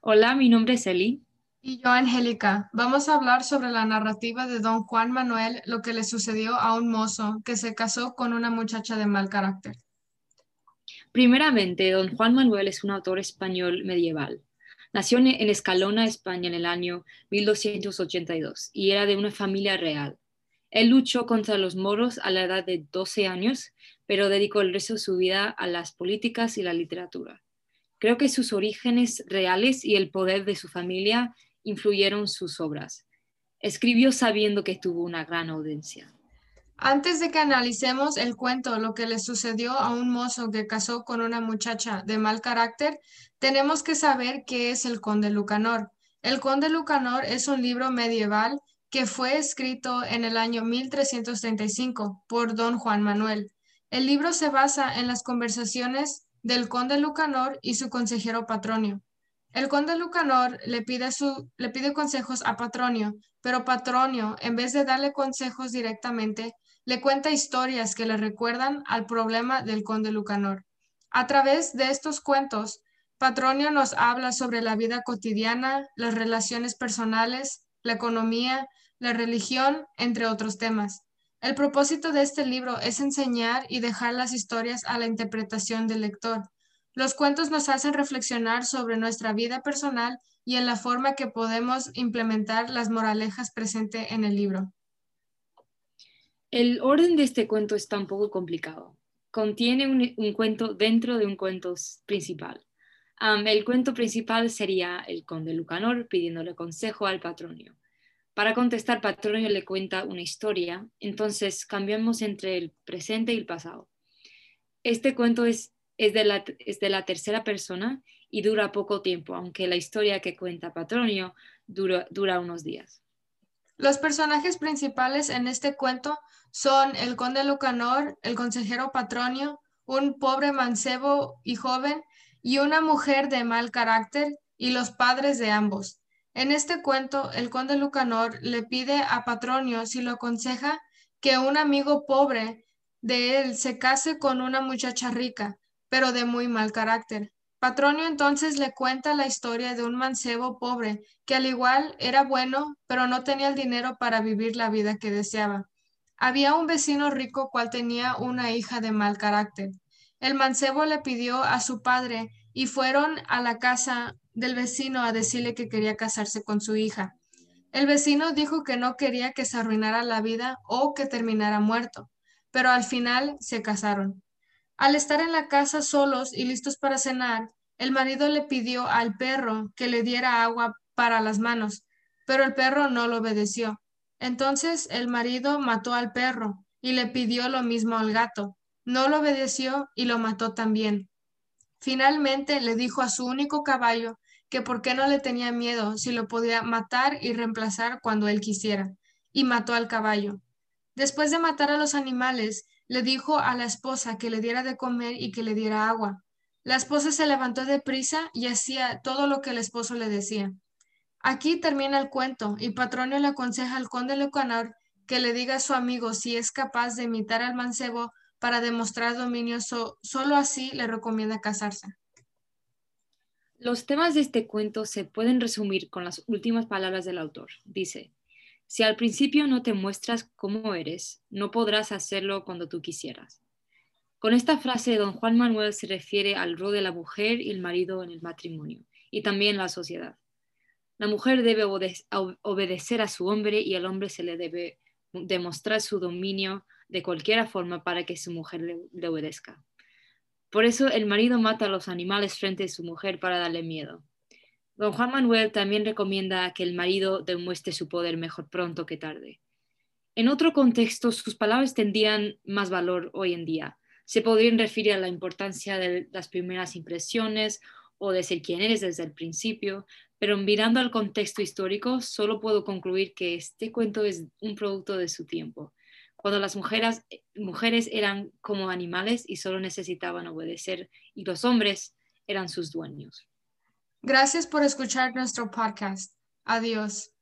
Hola, mi nombre es Eli. Y yo, Angélica, vamos a hablar sobre la narrativa de don Juan Manuel, lo que le sucedió a un mozo que se casó con una muchacha de mal carácter. Primeramente, don Juan Manuel es un autor español medieval. Nació en Escalona, España, en el año 1282 y era de una familia real. Él luchó contra los moros a la edad de 12 años, pero dedicó el resto de su vida a las políticas y la literatura. Creo que sus orígenes reales y el poder de su familia influyeron sus obras. Escribió sabiendo que tuvo una gran audiencia. Antes de que analicemos el cuento, lo que le sucedió a un mozo que casó con una muchacha de mal carácter, tenemos que saber qué es el Conde Lucanor. El Conde Lucanor es un libro medieval que fue escrito en el año 1335 por don Juan Manuel. El libro se basa en las conversaciones del conde Lucanor y su consejero Patronio. El conde Lucanor le pide, su, le pide consejos a Patronio, pero Patronio, en vez de darle consejos directamente, le cuenta historias que le recuerdan al problema del conde Lucanor. A través de estos cuentos, Patronio nos habla sobre la vida cotidiana, las relaciones personales, la economía, la religión, entre otros temas. El propósito de este libro es enseñar y dejar las historias a la interpretación del lector. Los cuentos nos hacen reflexionar sobre nuestra vida personal y en la forma que podemos implementar las moralejas presentes en el libro. El orden de este cuento está un poco complicado. Contiene un, cuento dentro de un cuento principal. el cuento principal sería el conde Lucanor pidiéndole consejo al patronio. Para contestar, Patronio le cuenta una historia, entonces cambiamos entre el presente y el pasado. Este cuento es, es, de, la, es de la tercera persona y dura poco tiempo, aunque la historia que cuenta Patronio dura, dura unos días. Los personajes principales en este cuento son el conde Lucanor, el consejero Patronio, un pobre mancebo y joven y una mujer de mal carácter y los padres de ambos. En este cuento, el conde Lucanor le pide a Patronio si lo aconseja que un amigo pobre de él se case con una muchacha rica, pero de muy mal carácter. Patronio entonces le cuenta la historia de un mancebo pobre, que al igual era bueno, pero no tenía el dinero para vivir la vida que deseaba. Había un vecino rico cual tenía una hija de mal carácter. El mancebo le pidió a su padre y fueron a la casa del vecino a decirle que quería casarse con su hija. El vecino dijo que no quería que se arruinara la vida o que terminara muerto, pero al final se casaron. Al estar en la casa solos y listos para cenar, el marido le pidió al perro que le diera agua para las manos, pero el perro no lo obedeció. Entonces el marido mató al perro y le pidió lo mismo al gato. No lo obedeció y lo mató también. Finalmente le dijo a su único caballo que por qué no le tenía miedo si lo podía matar y reemplazar cuando él quisiera, y mató al caballo. Después de matar a los animales, le dijo a la esposa que le diera de comer y que le diera agua. La esposa se levantó de prisa y hacía todo lo que el esposo le decía. Aquí termina el cuento y Patronio le aconseja al conde Lecanor que le diga a su amigo si es capaz de imitar al mancebo para demostrar dominio, solo así le recomienda casarse. Los temas de este cuento se pueden resumir con las últimas palabras del autor. Dice, si al principio no te muestras como eres, no podrás hacerlo cuando tú quisieras. Con esta frase, don Juan Manuel se refiere al rol de la mujer y el marido en el matrimonio y también la sociedad. La mujer debe obedecer a su hombre y al hombre se le debe demostrar su dominio de cualquier forma para que su mujer le obedezca. Por eso el marido mata a los animales frente a su mujer para darle miedo. Don Juan Manuel también recomienda que el marido demuestre su poder mejor pronto que tarde. En otro contexto, sus palabras tendrían más valor hoy en día. Se podrían referir a la importancia de las primeras impresiones o de ser quien eres desde el principio, pero mirando al contexto histórico, solo puedo concluir que este cuento es un producto de su tiempo cuando las mujeres, mujeres eran como animales y solo necesitaban obedecer y los hombres eran sus dueños. Gracias por escuchar nuestro podcast. Adiós.